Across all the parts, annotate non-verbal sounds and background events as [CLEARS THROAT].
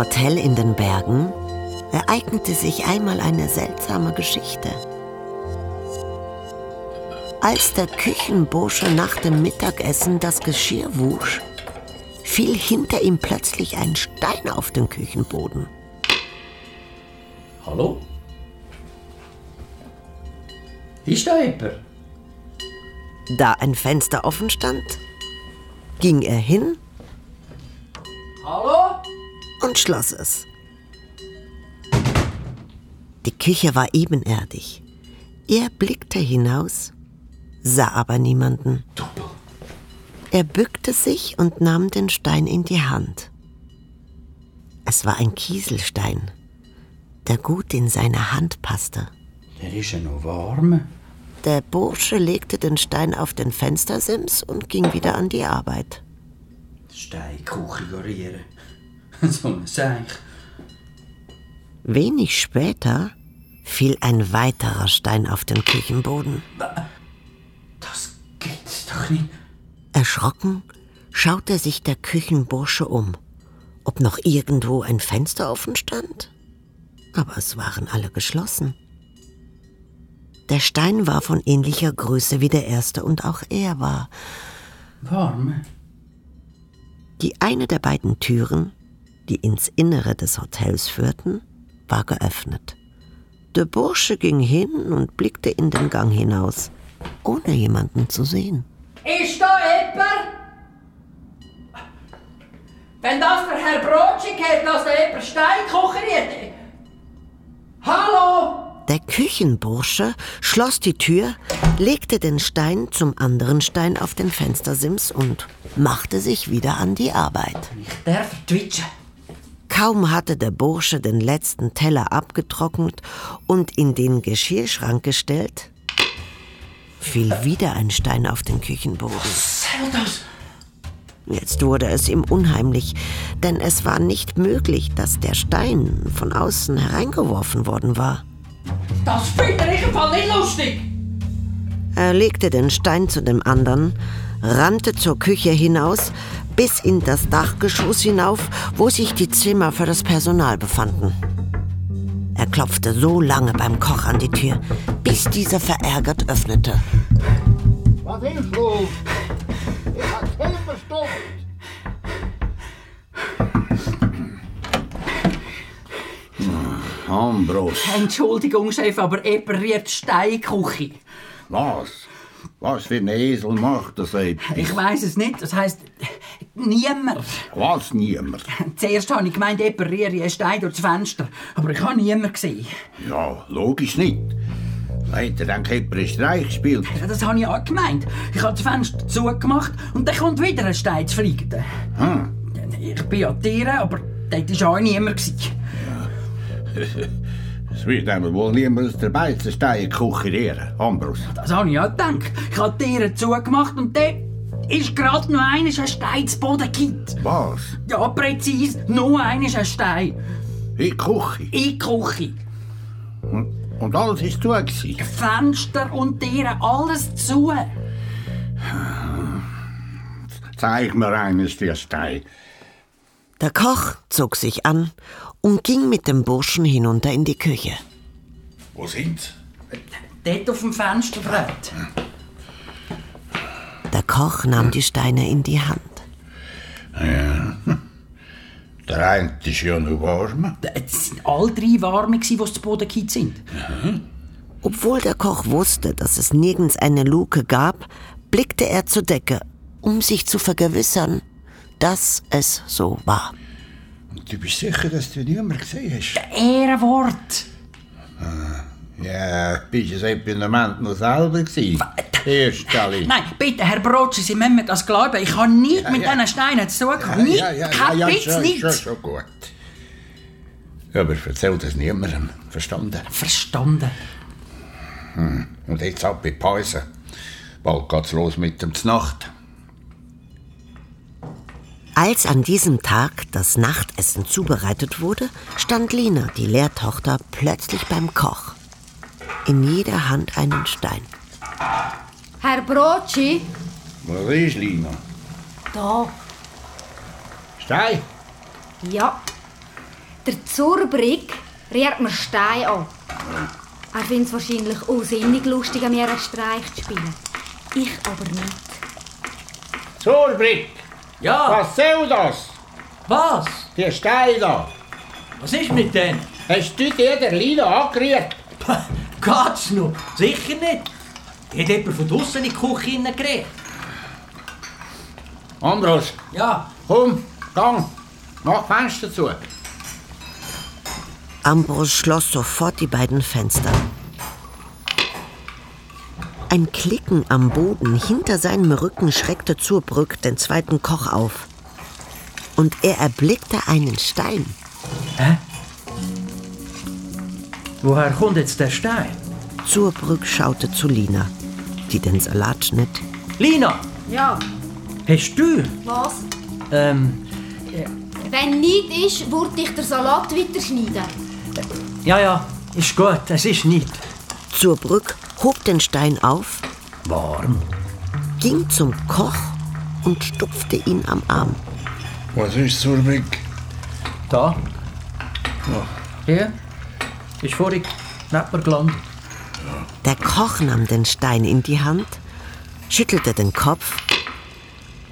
Hotel in den Bergen ereignete sich einmal eine seltsame Geschichte. Als der Küchenbursche nach dem Mittagessen das Geschirr wusch, fiel hinter ihm plötzlich ein Stein auf den Küchenboden. Hallo? Ist da jemand? Da ein Fenster offen stand, ging er hin? Und schloss es. Die Küche war ebenerdig. Er blickte hinaus, sah aber niemanden. Er bückte sich und nahm den Stein in die Hand. Es war ein Kieselstein, der gut in seine Hand passte. Der ist ja noch warm. Der Bursche legte den Stein auf den Fenstersims und ging wieder an die Arbeit. Steinkuchen gorieren. [LAUGHS] so ein Seich. Wenig später fiel ein weiterer Stein auf den Küchenboden. Das gibt's doch nicht. Erschrocken schaute sich der Küchenbursche um, ob noch irgendwo ein Fenster offen stand. Aber es waren alle geschlossen. Der Stein war von ähnlicher Größe wie der erste und auch er war. Warm? Die eine der beiden Türen, die ins Innere des Hotels führten, war geöffnet. Der Bursche ging hin und blickte in den Gang hinaus, ohne jemanden zu sehen. Ist da jemand? Wenn das der Herr Brotschig hat, dass da jemand Stein kocheriert. Hallo? Der Küchenbursche schloss die Tür, legte den Stein zum anderen Stein auf den Fenstersims und machte sich wieder an die Arbeit. Ich darf twitchen. Kaum hatte der Bursche den letzten Teller abgetrocknet und in den Geschirrschrank gestellt, fiel wieder ein Stein auf den Küchenboden. Soll das? Jetzt wurde es ihm unheimlich, denn es war nicht möglich, dass der Stein von außen hereingeworfen worden war. Das finde ich im Fall nicht lustig. Er legte den Stein zu dem anderen, rannte zur Küche hinaus, bis in das Dachgeschoss hinauf, wo sich die Zimmer für das Personal befanden. Er klopfte so lange beim Koch an die Tür, bis dieser verärgert öffnete. Was ist los? Ich hab keinen verstopft. Ambros. Entschuldigung, Chef, aber jemand rührt Steinküche. Was? Was für ein Esel macht das etwas? Ich weiß es nicht. Das heisst, niemand. Was niemand? Zuerst habe ich gemeint, jemand rühre einen Stein durchs Fenster. Aber ich habe niemanden gesehen. Ja, logisch nicht. Weiter dann jemand einen Streich gespielt. Ja, das habe ich auch gemeint. Ich habe das Fenster zugemacht und dann kommt wieder ein Stein zu fliegen. Hm. Ich bin ja Tiere, aber dort war auch niemand. gewesen. [LAUGHS] Es wird einmal wohl niemand aus der Beizenstein kucherieren, Ambros. Das habe ich auch gedacht. Ich habe die Tiere zugemacht und dann ist gerade noch einer ein Stein zu Boden gekippt. Was? Ja, präzise. Nur einer ein Stein. In die Küche. In die Küche. Und alles ist zu gewesen. Fenster und Tiere, alles zu. Zeig mir eines der Stein. Der Koch zog sich an und ging mit dem Burschen hinunter in die Küche. Wo sind Dort auf dem Fensterbrett. Der Koch nahm die Steine in die Hand. Ja. Der eine ist ja noch warm. Es sind alle drei Warme, die zu Boden gekippt sind. Obwohl der Koch wusste, dass es nirgends eine Luke gab, blickte er zur Decke, um sich zu vergewissern, dass es so war. Du bist sicher, dass du niemand gesehen hast? Ehrenwort. Ja, bist du es etwa im Moment noch selber gewesen? Nein, bitte, Herr Brotschi, Sie müssen mir das glauben. Ich habe nicht Ja, mit ja. diesen Steinen zu tun gehabt. Nicht, kein bisschen schon, nicht. schon, schon gut. Ja, aber erzähl das niemandem. Verstanden? Verstanden. Und jetzt ab in die Pause. Bald geht's los mit dem Znacht. Als an diesem Tag das Nachtessen zubereitet wurde, stand Lina, die Lehrtochter, plötzlich beim Koch. In jeder Hand einen Stein. Herr Brotschi? Was ist, Lina? Da. Stein? Ja. Der Zurbrigg rührt mir Stein an. Er findet es wahrscheinlich unsinnig lustig, an mir einen Streich zu spielen. Ich aber nicht. Zurbrick, Ja, was soll das? was? Die Steine da. Was ist mit denen? Hast du dir der Lina angerührt? [LAUGHS] Geht's noch? Sicher nicht. Hat jemand von draussen in die Küche hineingerät? Ambros, Ja, komm, gang, mach Fenster zu. Ambros schloss sofort die beiden Fenster. Ein Klicken am Boden hinter seinem Rücken schreckte Zurbrück den zweiten Koch auf. Und er erblickte einen Stein. woher kommt jetzt der Stein? Zurbrück schaute zu Lina, die den Salat schnitt. Lina, Ja, hast du? was? Ähm, Wenn nicht ist, würde ich den Salat weiterschneiden. ja, ja, ist gut, es ist nicht. Zurbrück hob den Stein auf, Warm. ging zum Koch und stupfte ihn am Arm. Was ist Zurbrick? Da. Hier. Ist vorhin neben mir gelandet. Der Koch nahm den Stein in die Hand, schüttelte den Kopf.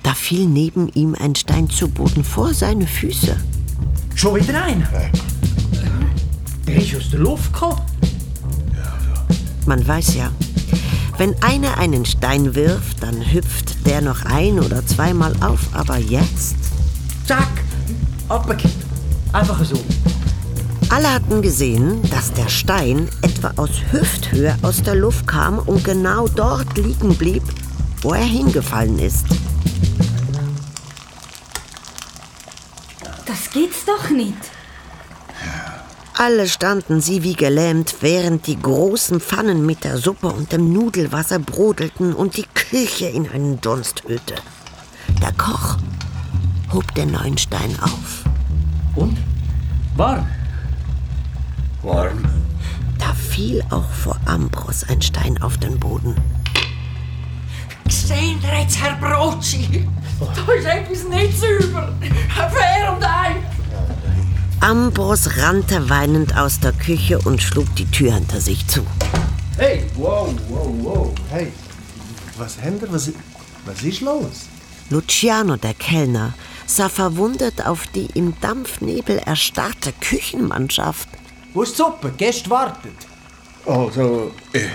Da fiel neben ihm ein Stein zu Boden vor seine Füße. Schon wieder einer? Der ist aus der Luft gekommen. Man weiß ja, wenn einer einen Stein wirft, dann hüpft der noch ein oder zweimal auf. Aber jetzt? Zack, abgekippt. Einfach so. Alle hatten gesehen, dass der Stein etwa aus Hüfthöhe aus der Luft kam und genau dort liegen blieb, wo er hingefallen ist. Das gibt's doch nicht. Alle standen sie wie gelähmt, während die großen Pfannen mit der Suppe und dem Nudelwasser brodelten und die Küche in einen Dunst hüllte. Der Koch hob den neuen Stein auf. Und? Warm. Warm. Da fiel auch vor Ambros ein Stein auf den Boden. Sehen ihr jetzt, Herr Brotschi? Da ist etwas nicht sauber. Fair und ein. Ambros rannte weinend aus der Küche und schlug die Tür hinter sich zu. Hey, wow, wow, wow. Hey, was ihr? Was, was ist los? Luciano, der Kellner, sah verwundert auf die im Dampfnebel erstarrte Küchenmannschaft. Wo ist die Suppe? Gäste wartet. Also, äh,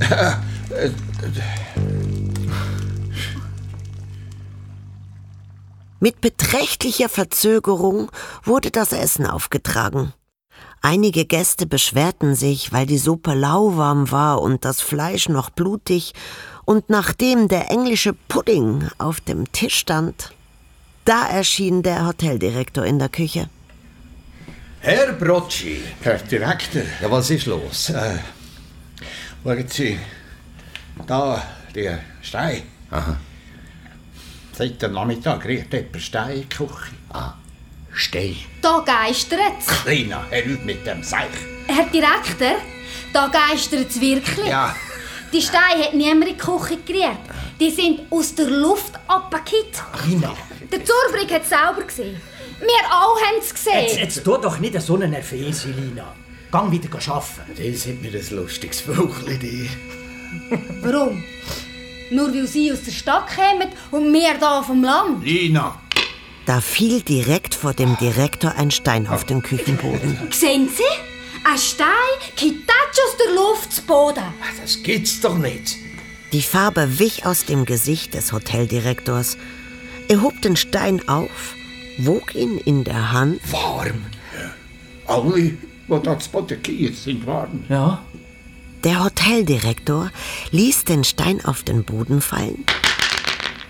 [LAUGHS] Mit beträchtlicher Verzögerung wurde das Essen aufgetragen. Einige Gäste beschwerten sich, weil die Suppe lauwarm war und das Fleisch noch blutig, und nachdem der englische Pudding auf dem Tisch stand, da erschien der Hoteldirektor in der Küche. Herr Brocci, Herr Direktor, ja, was ist los? äh, schauen Sie, da, der Stein. Aha. Seit dem Nachmittag riecht jemand Stein in die Küche. Stein. Da geistert's. Kleiner, hör auf mit dem Seich. Herr Direktor, da geistert's wirklich. Ja, Die Steine hat niemand in die Küche gerührt. Die sind aus der Luft abgekippt. Lina, Der Zurbrigg hat es selber gesehen. Wir alle haben es gesehen. jetzt, jetzt tu doch nicht so einen Nervöse, Lina. Gang wieder arbeiten. Das hat mir ein lustiges Vögel dir. Warum? Nur weil sie aus der Stadt kommen und wir da vom Land. Lina. Da fiel direkt vor dem Direktor ein Stein auf den Küchenboden. Sehen Sie? Ein Stein kippt aus der Luft zu Boden. Das gibt's doch nicht. Die Farbe wich aus dem Gesicht des Hoteldirektors. Er hob den Stein auf, wog ihn in der Hand Warm. Alle, die da zu Boden gehen, sind warm. Ja? Der Hoteldirektor ließ den Stein auf den Boden fallen,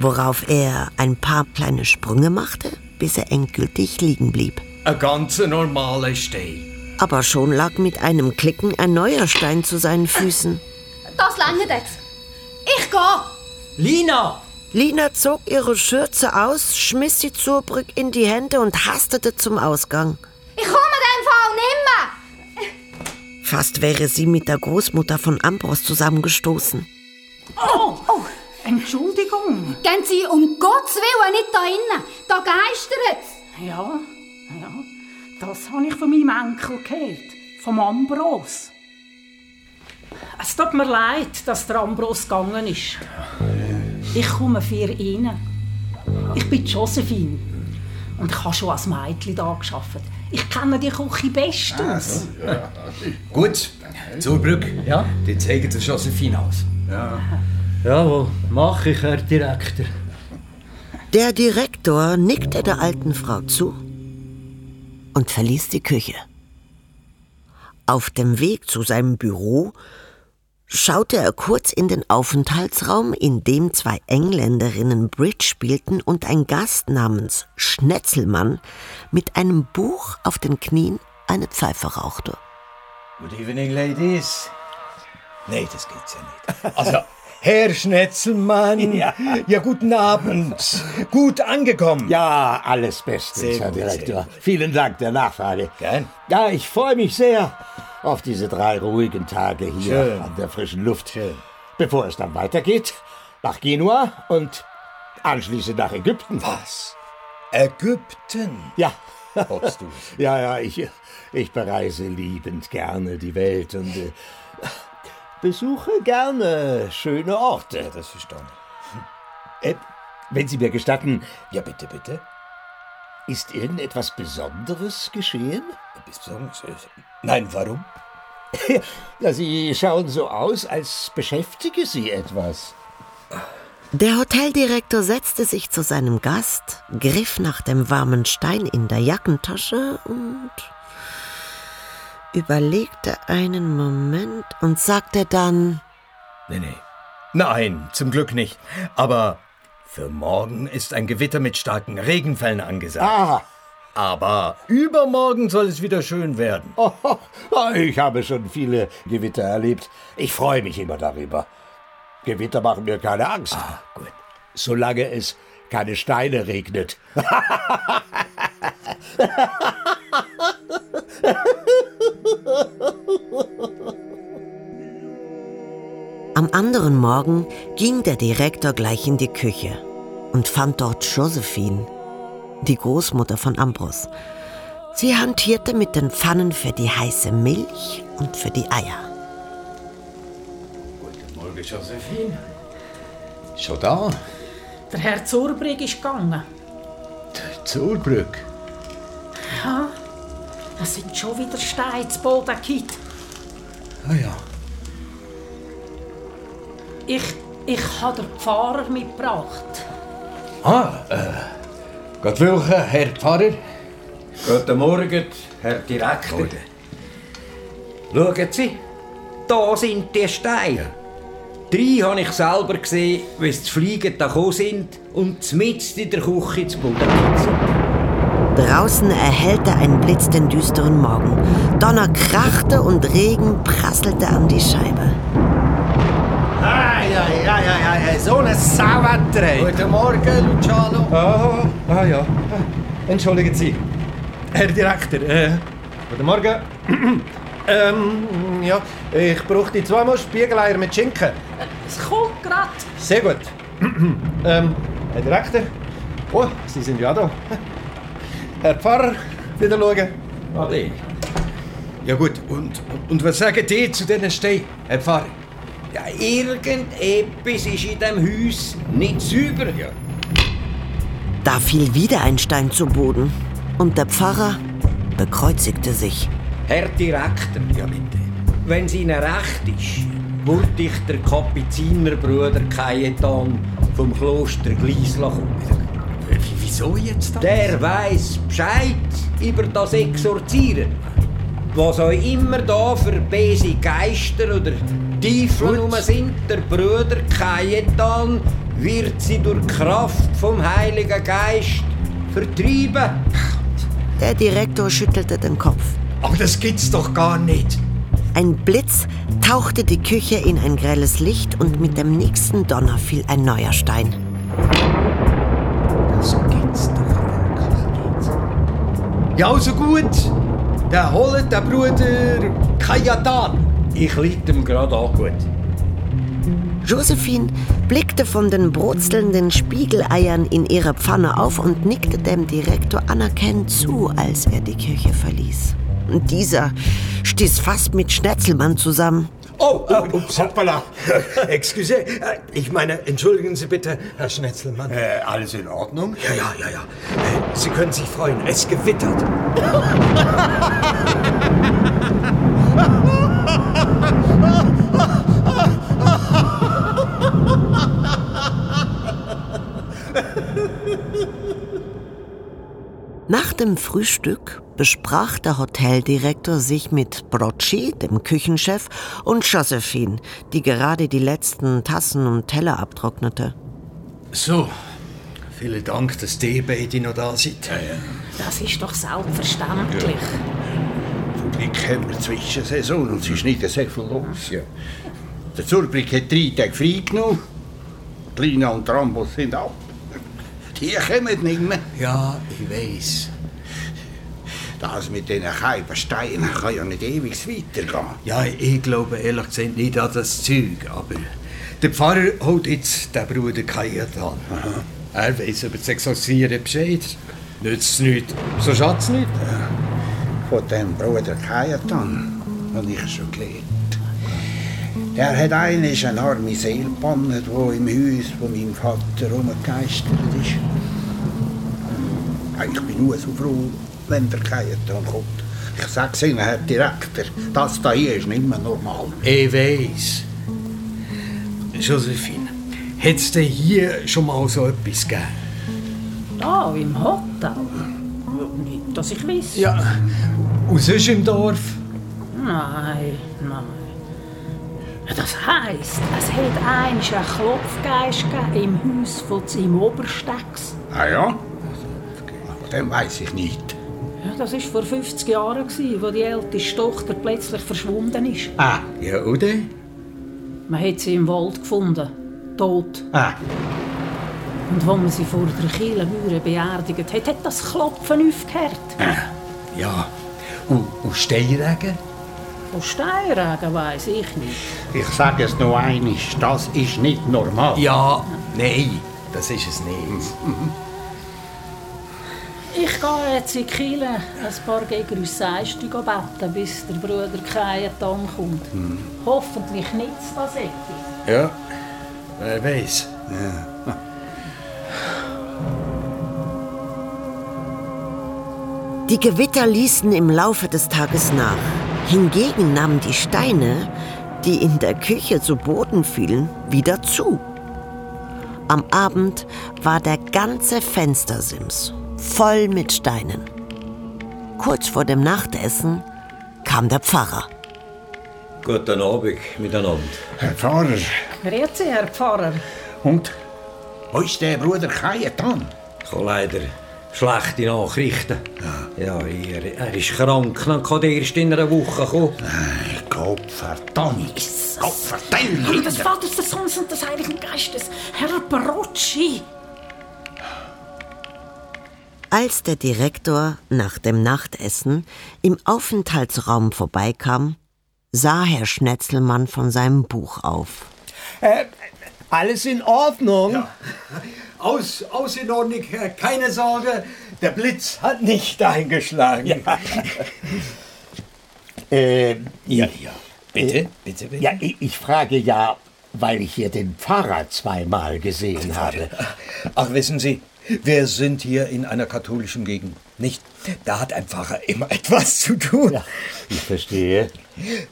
worauf er ein paar kleine Sprünge machte, bis er endgültig liegen blieb. Ein ganz normaler Stein. Aber schon lag mit einem Klicken ein neuer Stein zu seinen Füßen. Das lange jetzt. Ich gehe. Lina! Lina zog ihre Schürze aus, schmiss sie Zurbrück in die Hände und hastete zum Ausgang. Ich komme dem Fall nimmer. Fast wäre sie mit der Großmutter von Ambros zusammengestoßen. Oh, oh, Entschuldigung. Gehen Sie um Gottes Willen nicht da innen. Da geistert's. Ja, ja. Das habe ich von meinem Enkel gehört, vom Ambros. Es tut mir leid, dass der Ambros gegangen ist. Ich komme für ihn. Ich bin Josephine und ich habe schon als Mädchen da geschafft. Ich kenne die Küche bestens. Gut, zur Brücke. Ja? Die zeigen der Josephine aus. Jawohl, mach ich, Herr Direktor. Der Direktor nickte der alten Frau zu und verließ die Küche. Auf dem Weg zu seinem Büro schaute er kurz in den Aufenthaltsraum, in dem zwei Engländerinnen Bridge spielten und ein Gast namens Schnetzelmann mit einem Buch auf den Knien eine Pfeife rauchte. Good evening, ladies. Nee, das geht's ja nicht. [LAUGHS] Also, Herr Schnetzelmann. [LAUGHS] Ja. ja, guten Abend. Gut angekommen. Ja, alles bestens, Sehr Herr gut, Direktor. Vielen Dank der Nachfrage. Gern. Ja, ich freue mich sehr auf diese drei ruhigen Tage hier Schön. an der frischen Luft. Schön. Bevor es dann weitergeht, nach Genua und anschließend nach Ägypten. Was? Ägypten? Ja. Hoppst du. [LAUGHS] Ja, ja, ich, ich bereise liebend gerne die Welt und äh, besuche gerne schöne Orte. Ja, das verstehe ich. Äh, wenn Sie mir gestatten, Ja, bitte, bitte. ist irgendetwas Besonderes geschehen? Besonders- Nein, warum? [LAUGHS] Ja, Sie schauen so aus, als beschäftige Sie etwas. Der Hoteldirektor setzte sich zu seinem Gast, griff nach dem warmen Stein in der Jackentasche und überlegte einen Moment und sagte dann, Nee, nee. Nein, zum Glück nicht. Aber für morgen ist ein Gewitter mit starken Regenfällen angesagt. Ah, Aber übermorgen soll es wieder schön werden. oh, [LAUGHS] ich habe schon viele Gewitter erlebt. Ich freue mich immer darüber. Gewitter machen mir keine Angst. Ah, gut. Solange es keine Steine regnet. Am anderen Morgen ging der Direktor gleich in die Küche und fand dort Josephine, die Großmutter von Ambros. Sie hantierte mit den Pfannen für die heiße Milch und für die Eier. Guten Morgen, Josephine. Schon da? Der Herr Zurbrigg ist gegangen. Zur Brücke. Ja, es sind schon wieder Steine zu Boden gekippt. Ah ja. Ich, ich habe den Pfarrer mitgebracht. Ah, äh. Gott welcher, Herr Pfarrer? Guten Morgen, Herr Direktor. Schauen Sie, da sind die Steine. Drei habe ich selber gesehen, wie sie zu fliegen da gekommen sind und mitten in der Küche zu Boden. Draußen erhellte ein Blitz den düsteren Morgen. Donner krachte und Regen prasselte an die Scheibe. Ja, ja, ja, ja, so ein Sauwetter. Guten Morgen, Luciano. Ah, ah ja. Entschuldigen Sie. Herr Direktor, äh, guten Morgen. [CLEARS THROAT] ähm, ja, ich brauchte zweimal Spiegeleier mit Schinken. Es kommt grad. Sehr gut. [CLEARS THROAT] ähm, Herr Direktor. Oh, Sie sind ja da. [LAUGHS] Herr Pfarrer, wieder schauen. Ade. Ja gut, und, und was sagen die zu diesen Steinen, Herr Pfarrer? Ja, irgendetwas ist in diesem Haus nicht sauber. Ja. Da fiel wieder ein Stein zu Boden und der Pfarrer bekreuzigte sich. Herr Direktor, ja bitte. Wenn es Ihnen recht ist, wollte ich der Kapuzinerbruder Cajetan vom Kloster Gleisla kommen. Wieso jetzt das? Der weiß Bescheid über das Exorzieren. Was auch immer da für böse Geister oder Rum sind, der Bruder Cajetan wird sie durch Kraft vom Heiligen Geist vertreiben. Der Direktor schüttelte den Kopf. Aber das gibt's doch gar nicht. Ein Blitz tauchte die Küche in ein grelles Licht und mit dem nächsten Donner fiel ein neuer Stein. Das gibt's doch wirklich nicht. Ja, also gut. Der holt der Bruder Kajatan. Ich leite ihm gerade an. Gut. Josephine blickte von den brutzelnden Spiegeleiern in ihrer Pfanne auf und nickte dem Direktor anerkennend zu, als er die Küche verließ. Und dieser stieß fast mit Schnetzelmann zusammen. Oh, oh ups, hoppala. [LAUGHS] Excuse. Äh, Ich meine, entschuldigen Sie bitte, Herr Schnetzelmann. Äh, alles in Ordnung? Ja, ja, ja, ja. Äh, Sie können sich freuen, es gewittert. [LAUGHS] Nach dem Frühstück besprach der Hoteldirektor sich mit Brocci, dem Küchenchef, und Josephine, die gerade die letzten Tassen und Teller abtrocknete. So, vielen Dank, dass die beide noch da sind. Das ist doch selbstverständlich. Zum Glück haben wir Zwischensaison und es ist nicht sehr viel los. Ja. Der Zurbrück hat drei Tage frei genommen. Lina und Rambos sind ab. Die kommen nicht mehr. Ja, ich weiß. Das mit diesen Keibensteinen kann ja nicht ewig weitergehen. Ja, ich glaube ehrlich gesagt nicht an das Zeug, aber der Pfarrer holt jetzt den Bruder Kajat an. Er weiß über das Exorzieren Bescheid. Nützt es nicht, so schadet es nicht. Von dem Bruder Kajatan habe ich schon gelernt. Der hat einisch eine arme Seele gebannt, die im Haus von meinem Vater rumgegeistert ist. Ich bin nur so froh, wenn der Kajatan kommt. Ich sag's Ihnen, Herr Direktor, das da hier ist nicht mehr normal. Ich weiß. Josephine, hat es denn hier schon mal so etwas gegeben? Da, im Hotel. Nicht, dass ich weiß. Ja. Und sonst im Dorf? Nein, nein. Das heisst, es hat einmal einen Klopfgeist im Haus von seinem Oberstecks. Ah ja? Von dem weiß ich nicht. Ja, das war vor 50 Jahren, als die älteste Tochter plötzlich verschwunden ist. Ah, ja, oder? Man hat sie im Wald gefunden, tot. Ah. Und als man sie vor der Kirchenmauer beerdigt hat, hat das Klopfen aufgehört. Ja. Und, und Steinregen? Von Steinregen weiss ich nicht. Ich sage es noch einmal, das ist nicht normal. Ja, nein, das ist es nicht. Ich gehe jetzt in die Kirche ein paar Gegrüßeiste beten, bis der Bruder Kajetan kommt. Hoffentlich nichts das etwas. Ja, wer weiß. Die Gewitter ließen im Laufe des Tages nach. Hingegen nahmen die Steine, die in der Küche zu Boden fielen, wieder zu. Am Abend war der ganze Fenstersims voll mit Steinen. Kurz vor dem Nachtessen kam der Pfarrer. Guten Abend miteinander. Herr Pfarrer, Grüezi, Herr Pfarrer. und? Wo ist der Bruder habe leider schlechte Nachrichten. Ja, er, er ist krank, dann kann er erst in einer Woche kommen. Gott verdammt! Gott verdammt! Des Vaters, des Sohnes und des Heiligen Geistes. Herr Brocci. Als der Direktor nach dem Nachtessen im Aufenthaltsraum vorbeikam, sah Herr Schnetzelmann von seinem Buch auf. Äh, alles in Ordnung? [LAUGHS] Aus, aus in Ordnung, äh, keine Sorge. Der Blitz hat nicht eingeschlagen. [LAUGHS] Äh, Ja, ich- ja. Bitte, bitte, bitte. Ja, ich, ich frage ja, weil ich hier den Pfarrer zweimal gesehen habe. Ach, wissen Sie, wir sind hier in einer katholischen Gegend, nicht? Da hat ein Pfarrer immer [LAUGHS] etwas zu tun. Ja, ich verstehe.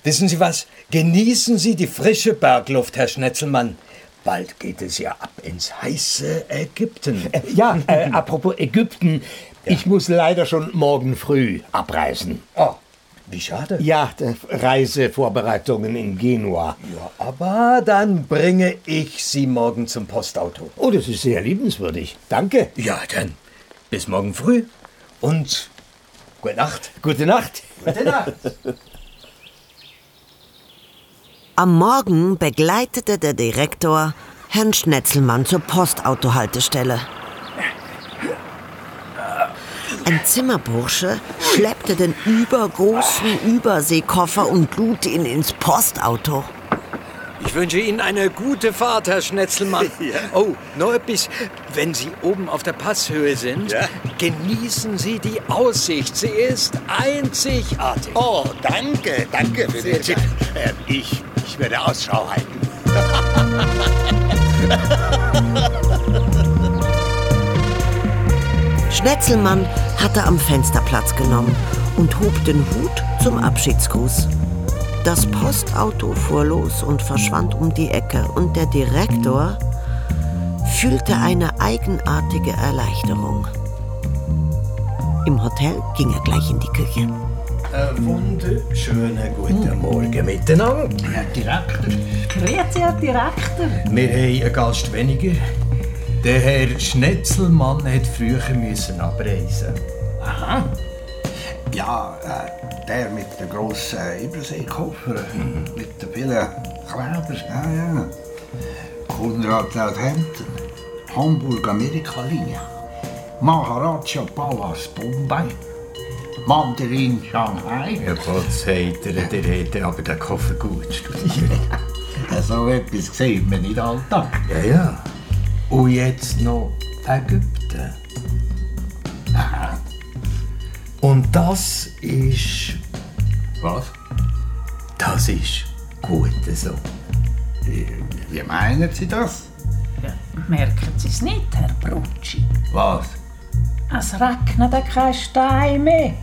Wissen Sie was? Genießen Sie die frische Bergluft, Herr Schnetzelmann. Bald geht es ja ab ins heiße Ägypten. Äh, ja, äh, apropos Ägypten. Ich muss leider schon morgen früh abreisen. Oh, wie schade. Ja, Reisevorbereitungen in Genua. Ja, aber dann bringe ich Sie morgen zum Postauto. Oh, das ist sehr liebenswürdig. Danke. Ja, dann bis morgen früh und gute Nacht. Gute Nacht. Gute Nacht. [LAUGHS] Am Morgen begleitete der Direktor Herrn Schnetzelmann zur Postautohaltestelle. Ein Zimmerbursche schleppte den übergroßen Überseekoffer und lud ihn ins Postauto. Ich wünsche Ihnen eine gute Fahrt, Herr Schnetzelmann. [LAUGHS] Oh, noch etwas. Wenn Sie oben auf der Passhöhe sind, genießen Sie die Aussicht. Sie ist einzigartig. Oh, danke, danke für den Tipp. Äh, ich, ich werde Ausschau halten. Schnetzelmann hatte am Fenster Platz genommen und hob den Hut zum Abschiedsgruß. Das Postauto fuhr los und verschwand um die Ecke und der Direktor fühlte eine eigenartige Erleichterung. Im Hotel ging er gleich in die Küche. Wunderschönen guten Morgen miteinander. Herr Direktor. Grüezi, Herr Direktor. Wir haben einen Gast weniger. Der Herr Schnetzelmann hat früher müssen abreisen. Aha. Ja, äh, der mit dem grossen Überseekoffer, mit den vielen Kleider. Ja, ja. Konrad Southampton, Hamburg-Amerika-Linie, Maharaja Palace Bombay, Mandarin Shanghai. Ja, was sagt er? Der hat aber den Koffer gut studiert. [LAUGHS] so etwas sieht man nicht alltag. Ja, ja. Und jetzt noch Ägypten. Aha. Und das ist. Was? Das ist gut so. Wie, wie meinen Sie das? Ja, merken Sie es nicht, Herr Brutschi? Was? Es regnet kein Stein mehr.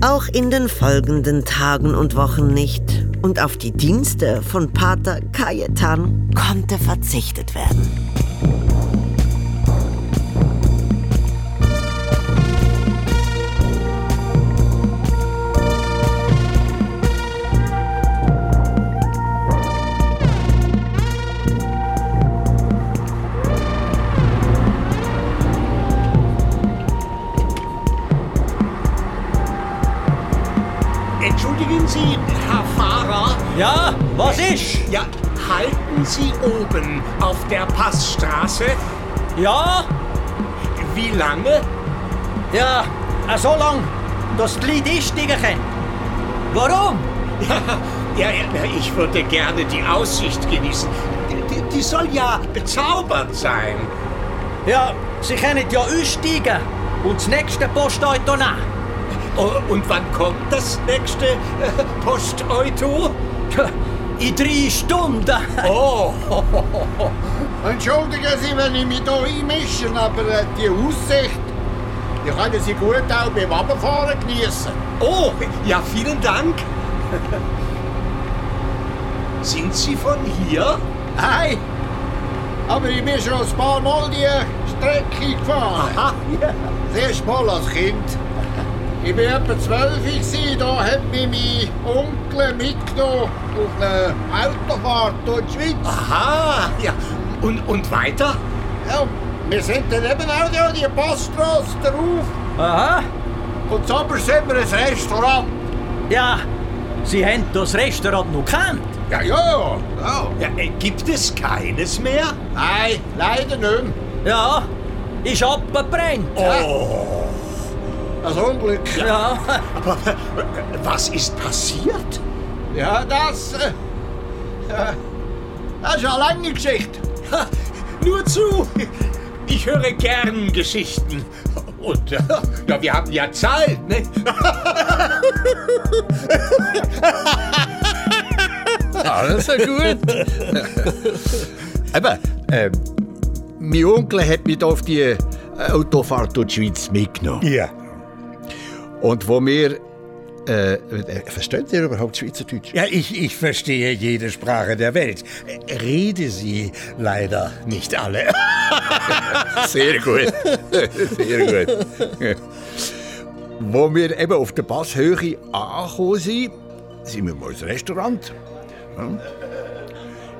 Auch in den folgenden Tagen und Wochen nicht. Und auf die Dienste von Pater Cayetan konnte verzichtet werden. Sie oben auf der Passstraße. Ja, Wie lange? ja, äh, so lang, dass die Leute einsteigen können. Warum? [LAUGHS] Ja, ja, ich würde gerne die Aussicht genießen. Die, die soll ja bezaubert sein. Ja, Sie können ja aussteigen und das nächste Postauto nehmen. Oh, Und wann kommt das nächste äh, Postauto? [LAUGHS] In drei Stunden. Oh, [LAUGHS] Entschuldigen Sie, wenn ich mich hier einmische, aber äh, die Aussicht, die können Sie gut auch beim Abfahren genießen. oh, ja, vielen Dank. [LAUGHS] Sind Sie von hier? Hey! Aber ich bin schon ein paar Mal die Strecke gefahren. Aha, ja. Das erste Mal als Kind. Ich war etwa zwölf, da hat mich mein Onkel mitgenommen auf eine Autofahrt durch die Schweiz. Aha, ja. Und, und weiter? Ja, wir sind dann eben auch da die Passstrasse drauf. Aha, Und zuoberst haben wir ein Restaurant. ja, Sie haben das Restaurant noch kennt. Ja, ja. ja. Ja, äh, gibt es keines mehr? Nein, leider nicht mehr. Ja, ist abgebrannt. Oh, Das Unglück. Ja, aber äh, was ist passiert? Ja, das... Äh, ja, das ist eine lange Geschichte. Ha, Nur zu. Ich höre gern Geschichten. Und äh, ja, wir haben ja Zeit, ne? Alles ja gut. Eben, ähm, mein Onkel hat mich auf die Autofahrt durch die Schweiz mitgenommen. Ja. Und wo wir. Äh, äh, versteht ihr überhaupt Schweizerdeutsch? Ja, ich, ich verstehe jede Sprache der Welt. Rede sie leider nicht alle. [LAUGHS] Sehr gut. Sehr gut. Wo wir eben auf der Passhöhe angekommen sind, sind wir mal ins Restaurant. Ja.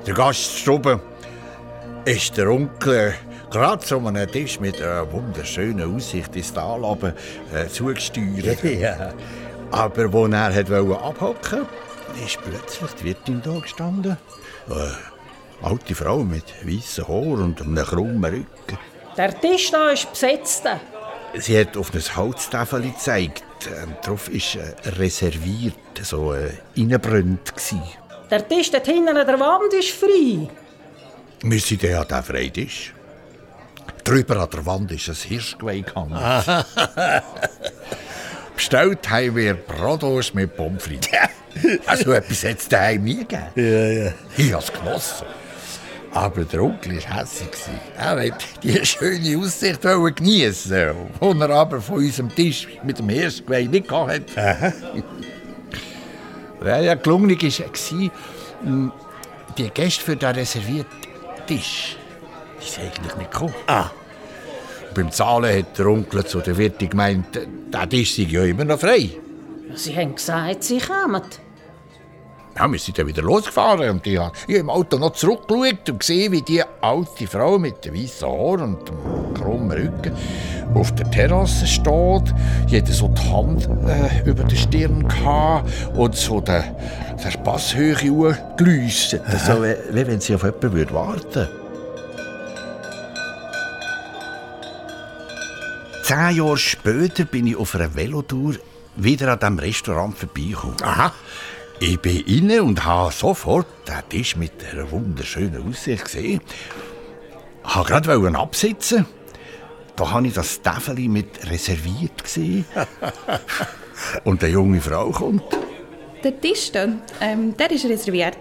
Der Gast oben ist der Onkel gerade so einem Tisch mit einer wunderschönen Aussicht ins Tal runter, äh, zugesteuert. [LAUGHS] ja. Aber wo er hat wollte abhocken wollte, ist plötzlich die Wirtin da gestanden. Eine alte Frau mit weißem Haar und einem krummen Rücken. Der Tisch da ist besetzt. Sie hat auf ein Holztafel gezeigt. Ähm, Darauf ist äh, reserviert, so äh, gsi. Der Tisch dort hinten an der Wand ist frei. Wir sind ja an diesem Freitisch. Drüber an der Wand ist ein Hirschgeweih gehangen. [LAUGHS] Bestellt haben wir Bratwurst mit Pommes frites. also etwas hat es daheim nie gegeben. Ja, ja. Ich habe es genossen. Aber der Onkel war hässlich. Er wollte die schöne Aussicht geniessen und er aber von unserem Tisch mit dem Hirschgeweih nicht gehabt hat. Ja, ja, gelungen war, mh, die Gäste für den reservierten Tisch, sind eigentlich nicht gekommen. Ah. Beim Zahlen hat der Onkel zu der Wirtin gemeint, der Tisch sei ja immer noch frei. Sie haben gesagt, sie kommen. Ja, wir sind dann wieder losgefahren und ich habe im Auto noch zurückgeschaut und gesehen, wie die alte Frau mit dem weißen Haar und dem krummen Rücken auf der Terrasse steht. Die hatte so die Hand äh, über der Stirn gehabt und so der, der Passhöhe gelüstet. So, wie, wie wenn sie auf jemanden würde Zehn Jahre später bin ich auf einer Velotour wieder an diesem Restaurant vorbeigekommen. Aha. Ich bin inne und habe sofort den Tisch mit einer wunderschönen Aussicht gesehen. Ich wollte gerade absitzen. Da habe ich das Tafel mit reserviert gesehen. [LAUGHS] und eine junge Frau kommt. Der Tisch da, ähm, der ist reserviert.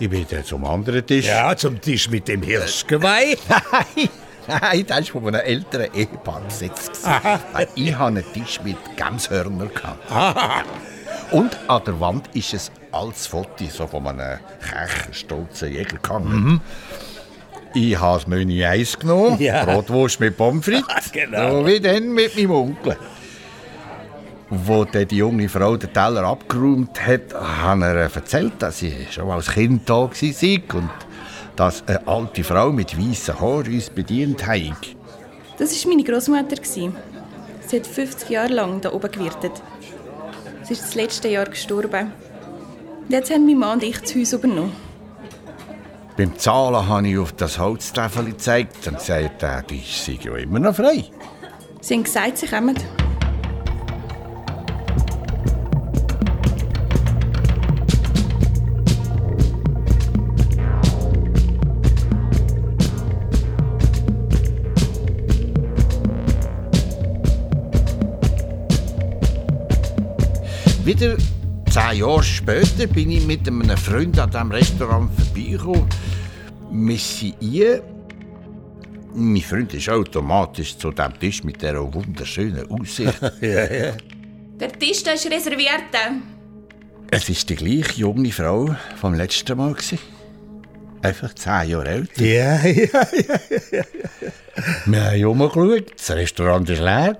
Ich bin dann zum anderen Tisch. Ja, zum Tisch mit dem Hirschgeweih. [LAUGHS] Nein, das war von einem älteren Ehepaar besetzt. Weil Ich hatte einen Tisch mit Gemshörnern. Und an der Wand ist ein altes Foto so von einem kechen, stolzen Jäger gehangen. Ich habe das Menü 1 genommen, Ja. Bratwurst mit Pommes frites, [LAUGHS] Genau. so wie dann mit meinem Onkel. Wo die junge Frau den Teller abgeräumt hat, hat er erzählt, dass sie schon als Kind da war und dass eine alte Frau mit weißen Haaren uns bedient hat. Das war meine Großmutter. Sie hat 50 Jahre lang da oben gewirtet. Sie ist das letzte Jahr gestorben. Jetzt haben mein Mann und ich das Haus übernommen. Beim Zahlen habe ich auf das Holztafel gezeigt und gesagt, der Tisch sei ja immer noch frei. Sie haben gesagt, sie kommen. Wieder zehn Jahre später bin ich mit einem Freund an diesem Restaurant vorbeigekommen. Wir sind ein. Mein Freund ist automatisch zu dem Tisch mit dieser wunderschönen Aussicht. [LAUGHS] ja, ja. Der Tisch da ist reserviert. Es war die gleiche junge Frau vom letzten Mal. gewesen. Einfach zehn Jahre älter. Ja, [LAUGHS] ja, ja. Wir haben umgeschaut. Das Restaurant war leer.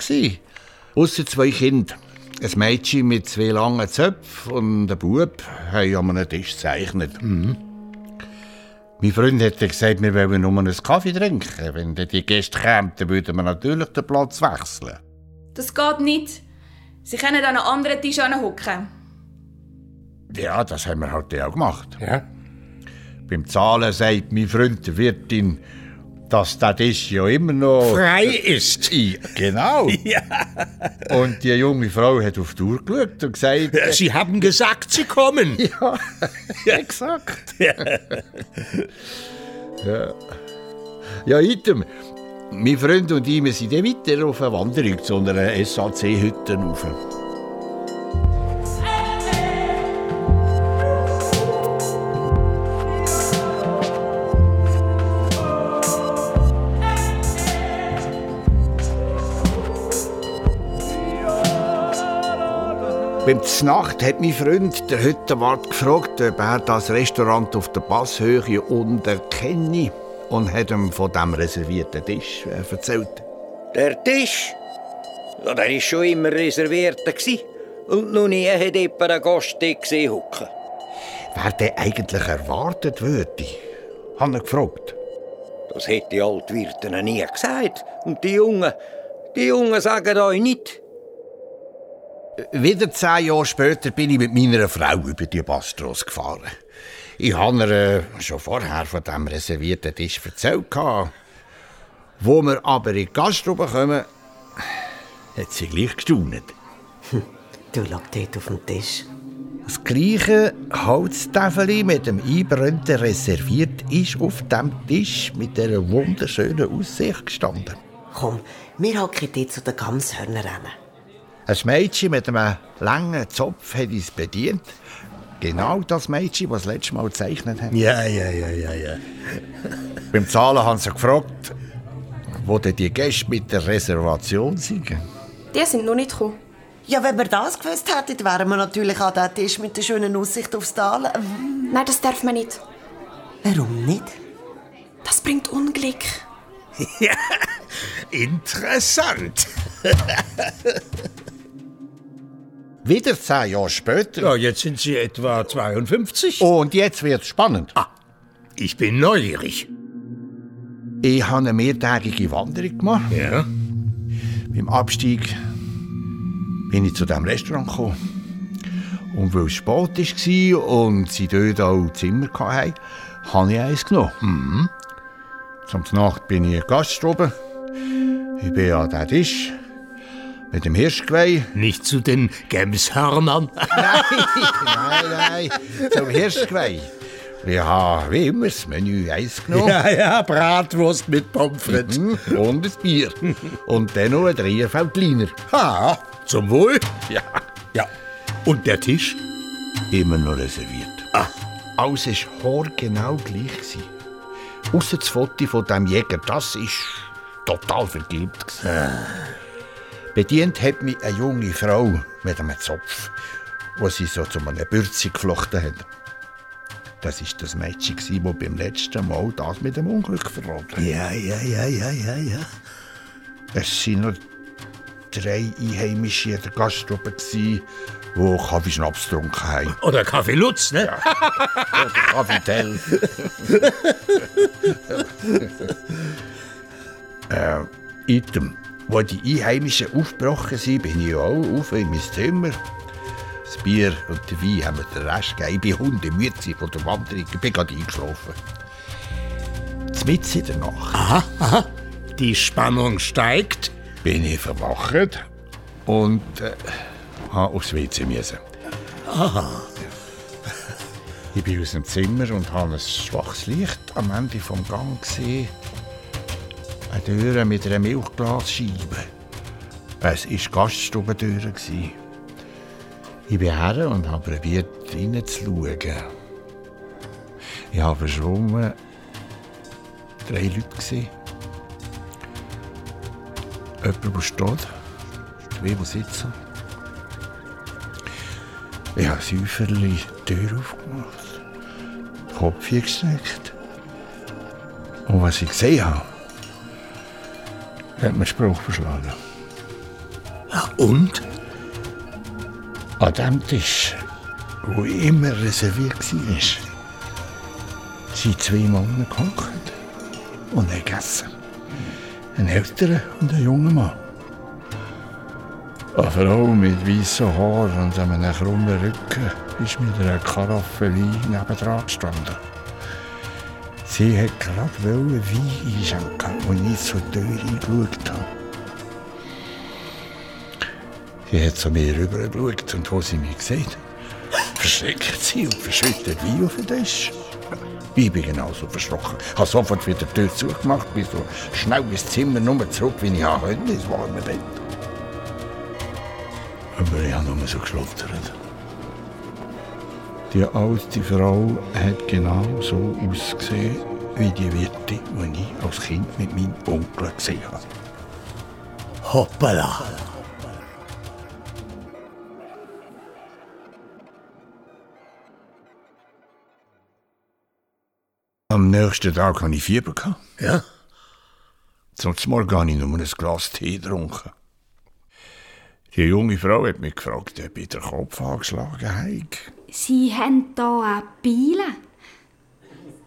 Ausser zwei Kinder. Ein Mädchen mit zwei langen Zöpfen und ein Bub haben an einem Tisch gezeichnet. Mein Freund hat gesagt, wir wollen nur einen Kaffee trinken. Wenn die Gäste kämen, dann würden wir natürlich den Platz wechseln. Das geht nicht. Sie können an einen anderen Tisch hocken. Ja, das haben wir halt auch gemacht. Ja. Beim Zahlen sagt mein Freund der Wirtin, dass Tisch ja immer noch Frei ist. Genau. [LAUGHS] Ja. Und die junge Frau hat auf die Uhr geschaut und gesagt... Sie haben gesagt, Sie kommen. [LAUGHS] Ja, exakt. ja. Ja, item. Mein Freund und ich wir sind dann weiter auf eine Wanderung zu einer SAC-Hütte rauf. Beim Znacht hat mein Freund, der Hüttenwart, gefragt, ob er das Restaurant auf der Passhöhe unten kenne und hat ihm von dem reservierten Tisch äh, erzählt. Der Tisch? Ja, der war schon immer reserviert. Und noch nie hat jemand einen Gast gesehen hocken. Wer denn eigentlich erwartet würde, hat er gefragt. Das hätte die Altwirte nie gesagt. Und die Jungen, die Jungen sagen euch nicht. Wieder zehn Jahre später bin ich mit meiner Frau über die Bastros gefahren. Ich habe ihr äh, schon vorher von dem reservierten Tisch erzählt. Wo wir aber in die Gaststube kommen, hat sie gleich gestaunet. [LAUGHS] Du schau dort auf den Tisch. Das gleiche Holztäfeli mit dem Einbrennten reserviert ist auf dem Tisch mit dieser wunderschönen Aussicht gestanden. Komm, wir hocken dort zu den Gamshörnern. Ein Mädchen mit einem langen Zopf hat uns bedient. Genau das Mädchen, das das letzte Mal gezeichnet hat. Ja, ja, ja, ja, ja. [LAUGHS] Beim Zahlen haben sie gefragt, wo denn die Gäste mit der Reservation sind. Die sind noch nicht gekommen. Ja, wenn wir das gewusst hätten, wären wir natürlich an den Tisch mit der schönen Aussicht aufs Tal. Nein, das darf man nicht. Warum nicht? Das bringt Unglück. [LAUGHS] ja, interessant. [LAUGHS] Wieder zehn Jahre später. Ja, jetzt sind Sie etwa 52. Und jetzt wird's spannend. Ah, ich bin neugierig. Ich habe eine mehrtägige Wanderung gemacht. Ja. Beim Abstieg bin ich zu diesem Restaurant gekommen. Und weil es spät war und sie dort auch Zimmer hatten, habe ich eins genommen. Mhm. Zum Nacht bin ich in Gaststube. Ich bin an den Tisch mit dem Hirschgeweih. Nicht zu den Gemshörnern. [LAUGHS] nein, nein, nein, zum Hirschgeweih. Ich habe wie immer das Menü eins genommen. Ja, ja, Bratwurst mit Pommes frites. Mhm. Und ein Bier. Und dann noch ein Dreier Veltliner. Ha, zum Wohl. Ja. Ja. Und der Tisch? Immer noch reserviert. Ah. Alles war genau gleich. gewesen. Ausser das Foto von dem Jäger, das ist total vergilbt. gewesen. Bedient hat mich eine junge Frau mit einem Zopf, wo sie so zu einem Bürzi geflochten hat. Das war das Mädchen, das beim letzten Mal das mit dem Unglück verraten hat. Ja, ja, ja, ja, ja, ja. Es waren noch drei Einheimische in der Gaststube, die Kaffeeschnaps getrunken haben. Oder Kaffee Lutz, ne? Oder Kaffee Tell. [LAUGHS] äh, Item. Wo die Einheimischen aufgebrochen sind, bin ich auch auf in mein Zimmer. Das Bier und der Wein haben mir den Rest gegeben. Ich bin hundemüde von der Wanderung. Ich bin gerade eingeschlafen. Mitten in der Nacht. Aha, aha. Die Spannung steigt. Bin ich verwacht und äh, habe aufs WC müssen. Aha. Ich bin aus dem Zimmer und habe ein schwaches Licht am Ende vom Gang gesehen. Eine Tür mit einer Milchglasscheibe. Es war Gaststubentür. Ich bin her und habe probiert, reinzuschauen. Ich habe verschwommen drei Leute gesehen. Jemand, der steht, zwei, die sitzen. Ich habe säuferlich die Tür aufgemacht, Kopf gesteckt. Und was ich gesehen habe, hat mir Spruch verschlagen. Ja, und? An dem Tisch, wo immer reserviert war, sind zwei Männer gehockt und haben gegessen. Ein älterer und ein junger Mann. Eine Frau mit weißen Haaren und einem krummen Rücken ist mit einer Karaffe Wein nebendran gestanden. Sie hat gerade Wein einschenken, als ich zur Tür eingeschaut habe. Sie hat zu mir rübergeschaut und wo sie mich sieht, verschreckt sie und verschüttet Wein auf den Tisch. Ich bin genauso verschrocken. Ich habe sofort wieder die Tür zugemacht, bin so schnell ins Zimmer nur zurück, wie ich konnte, ins warme Bett. Aber ich habe nur so geschlottert. Die alte Frau hat genau so ausgesehen, wie die Wirte, die ich als Kind mit meinem Onkel gesehen habe. Hoppala. Am nächsten Tag hatte ich Fieber. Ja? Zum Morgen habe ich nur ein Glas Tee getrunken. Die junge Frau hat mich gefragt, ob ich den Kopf angeschlagen habe. Sie haben hier eine Beile?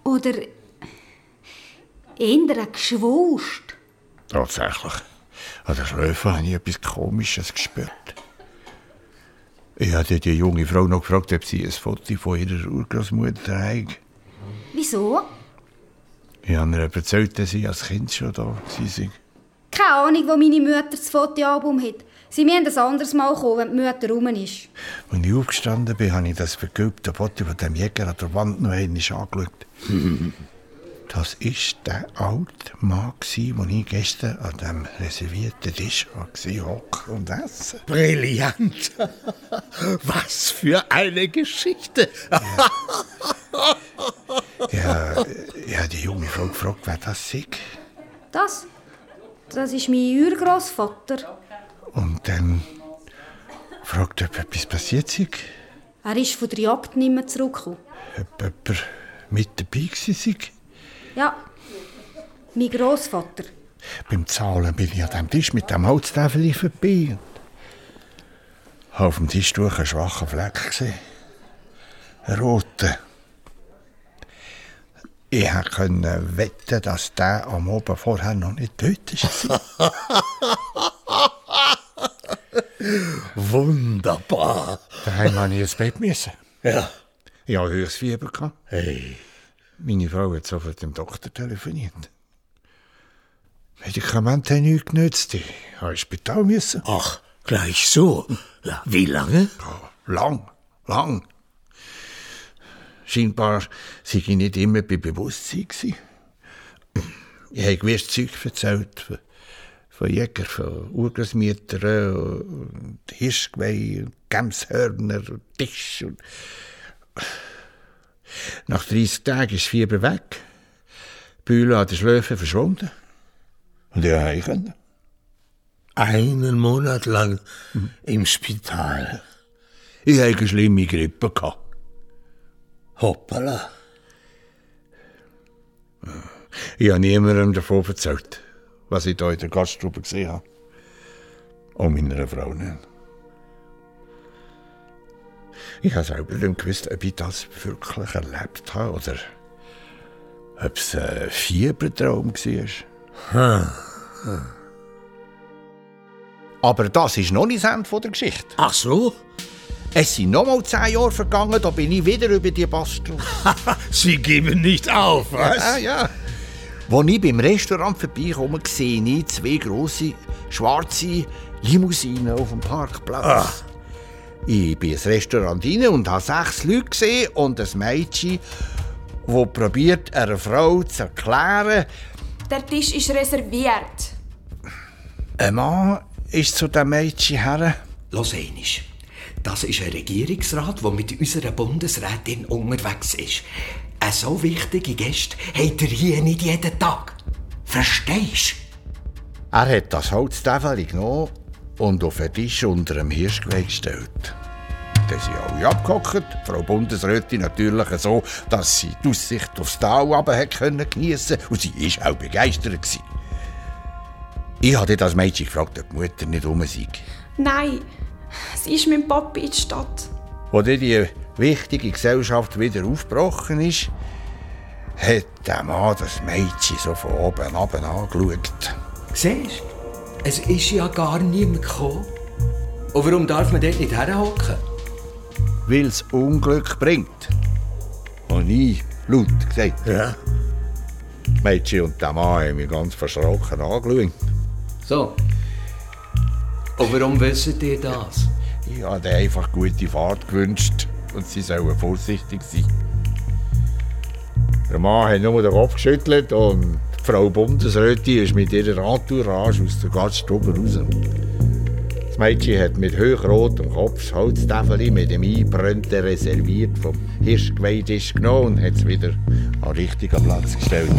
Oder eher eine Geschwulst? Tatsächlich. An den Schläfen habe ich etwas Komisches gespürt. Ich hatte die junge Frau noch gefragt, ob sie ein Foto von ihrer Urgroßmutter hat. Wieso? Ich habe ihr erzählt, dass sie als Kind schon da war. Keine Ahnung, wo meine Mutter das Fotoalbum hat. Sie müssen ein anderes Mal kommen, wenn die Mutter rum ist. Als ich aufgestanden bin, habe ich das vergilbte Foto von dem Jäger an der Wand noch einmal angeschaut. [LAUGHS] Das war der alte Mann, den ich gestern an dem reservierten Tisch war, hocken und essen. Brillant. [LAUGHS] Was für eine Geschichte. Ja, ich habe die junge Frau gefragt, wer das ist. Das? Das ist mein Urgroßvater. Und dann fragt, ob etwas passiert ist. Er ist von der Jagd nicht mehr zurückgekommen. Ob jemand mit dabei war. Ja, mein Großvater. Beim Zahlen bin ich an dem Tisch mit dem Holztäfel vorbei. auf dem Tisch durch einen schwachen Fleck gesehen. Einen roten. Ich konnte wetten, dass der am Abend vorher noch nicht tot war. [LAUGHS] Wunderbar. Daheim musste ich ins Bett. Müssen. Ja. Ich hatte höchstes Fieber. gehabt. Hey. Meine Frau hat sofort dem Doktor telefoniert. Medikamente haben nichts genützt. Ich musste ins Spital. Müssen. Ach, gleich so. Wie lange? Lang, lang. Scheinbar sei ich nicht immer bei Bewusstsein. gewesen. Ich habe gewisses Zeug erzählt. Von, von Jäger, von Urgroßmüttern, und Hirschgeweih, und Gemshörner, und Tisch. Und Nach 30 Tagen ist das Fieber weg. Die Bühle an den Schläfen verschwunden. Und ich heim können. Einen Monat lang im Spital. Ich hatte eine schlimme Grippe. gehabt. Hoppala. Ich habe niemandem davon erzählt, was ich hier in der Gaststube gesehen habe. Auch meiner Frau nicht. Ich habe selber nicht gewusst, ob ich das wirklich erlebt habe oder ob es ein Fiebertraum war. Aber das ist noch nicht das Ende der Geschichte. Ach so? Es sind noch mal zehn Jahre vergangen, da bin ich wieder über die Baststrasse. [LAUGHS] Sie geben nicht auf, was? Ja, ja. Als ich beim Restaurant vorbeikomme, sehe ich zwei grosse, schwarze Limousinen auf dem Parkplatz. Ich bin ins Restaurant rein und habe sechs Leute gesehen und ein Mädchen, das probiert, einer Frau zu erklären, Der Tisch ist reserviert. ein Mann ist zu dem Mädchen her. Los einmal. Das ist ein Regierungsrat, der mit unserer Bundesrätin unterwegs ist. Eine so wichtige Gäste hat er hier nicht jeden Tag. Verstehst Er hat das Holztäfel genommen und auf den Tisch unter dem Hirschgeweih gestellt. Dann sind alle abgehockt, Frau Bundesrätin natürlich so, dass sie die Aussicht aufs Tal geniessen und sie ist auch begeistert. Gewesen. Ich habe das Mädchen gefragt, ob die Mutter nicht rum sei. Nein, sie ist mit dem Papi in die Stadt. Als die wichtige Gesellschaft wieder aufgebrochen ist, hat der Mann das Mädchen so von oben ab angeschaut. Siehst du? Es ist ja gar niemand gekommen. Und warum darf man dort nicht herhocken? Weil es Unglück bringt. Und ich laut gesagt. Ja. Mädchen und der Mann haben mich ganz verschrocken angeschaut. So. Und warum wisst ihr das? Ich habe ihnen einfach gute Fahrt gewünscht und sie sollen vorsichtig sein. Der Mann hat nur den Kopf geschüttelt und die Frau Bundesrätin ist mit ihrer Entourage aus der Gaststube raus. Das Mädchen hat mit hochrotem Kopf das Holztäfeli mit dem Einbrennten reserviert vom Hirschgeweihtisch genommen und hat es wieder an den richtigen Platz gestellt.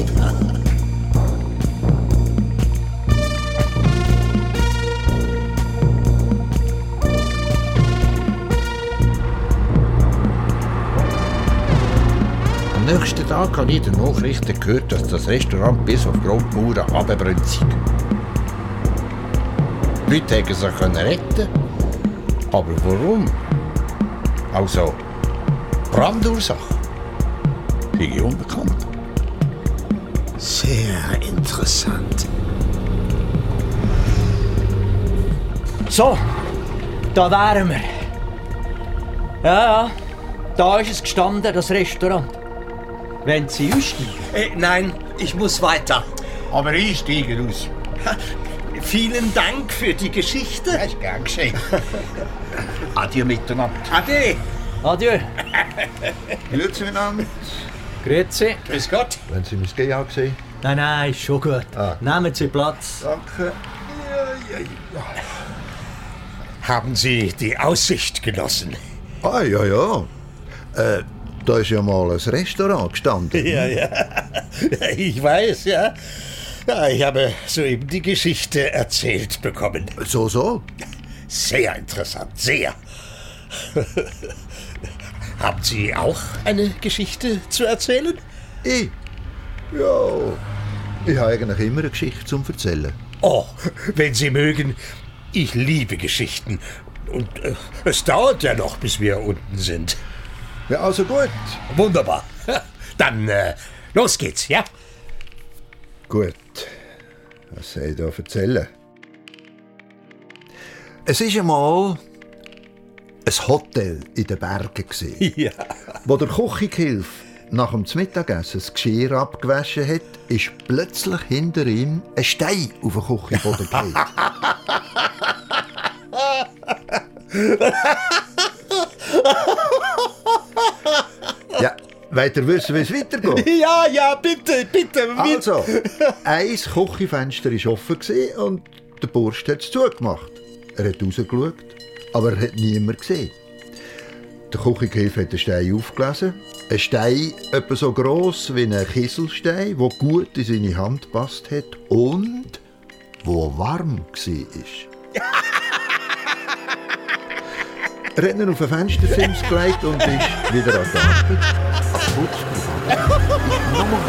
Am nächsten Tag habe ich den Nachrichten gehört, dass das Restaurant bis auf die Grundmauern abgebrannt sei. Die Leute konnten sich retten aber warum? Also, Brandursache? Bin ich unbekannt. Sehr interessant. So, da wären wir. Ja, ja, da ist es gestanden, das Restaurant. Wenn Sie aussteigen. Äh, nein, ich muss weiter. Aber ich steige aus. vielen Dank für die Geschichte. Ja, ist gern geschehen. [LAUGHS] Adieu miteinander. Ade. Adieu. Grüezi miteinander. Grüezi. Grüß Gott. Wenn Sie mein Geh gesehen Nein, nein, ist schon gut. Ah. Nehmen Sie Platz. Danke. Haben Sie die Aussicht genossen? Ah, ja, ja. Äh, da ist ja mal ein Restaurant gestanden. [LAUGHS] Ja, ja. Ich weiß, ja. Ja, ich habe soeben die Geschichte erzählt bekommen. So, so. Sehr interessant, sehr. Haben Sie auch eine Geschichte zu erzählen? Ich? Ja. Ich habe eigentlich immer eine Geschichte zum Erzählen. Oh, wenn Sie mögen, ich liebe Geschichten. Und äh, es dauert ja noch, bis wir unten sind. Ja, also gut. Wunderbar. [LAUGHS] Dann äh, los geht's, ja? Gut. Was soll ich da erzählen? Es ist einmal ein Hotel in den Bergen. Gewesen, [LAUGHS] Ja. Wo der Küchengehilfe nach dem Mittagessen das Geschirr abgewaschen hat, ist plötzlich hinter ihm ein Stein auf den Küchenboden [LAUGHS] gefallen. Ihr wissen, wie es weitergeht? [LAUGHS] Ja, ja, bitte, bitte. Also, ein Küchenfenster war offen und der Bursch hat es zugemacht. Er hat rausgeschaut, aber er hat niemand gesehen. Der Küchengehilfe hat den Stein aufgelesen. Ein Stein etwa so gross wie ein Kieselstein, der gut in seine Hand gepasst hat und wo warm war. er hat ihn auf ein Fenstersims gelegt und ist wieder an die Arbeit. Ach, kurz, Nochmal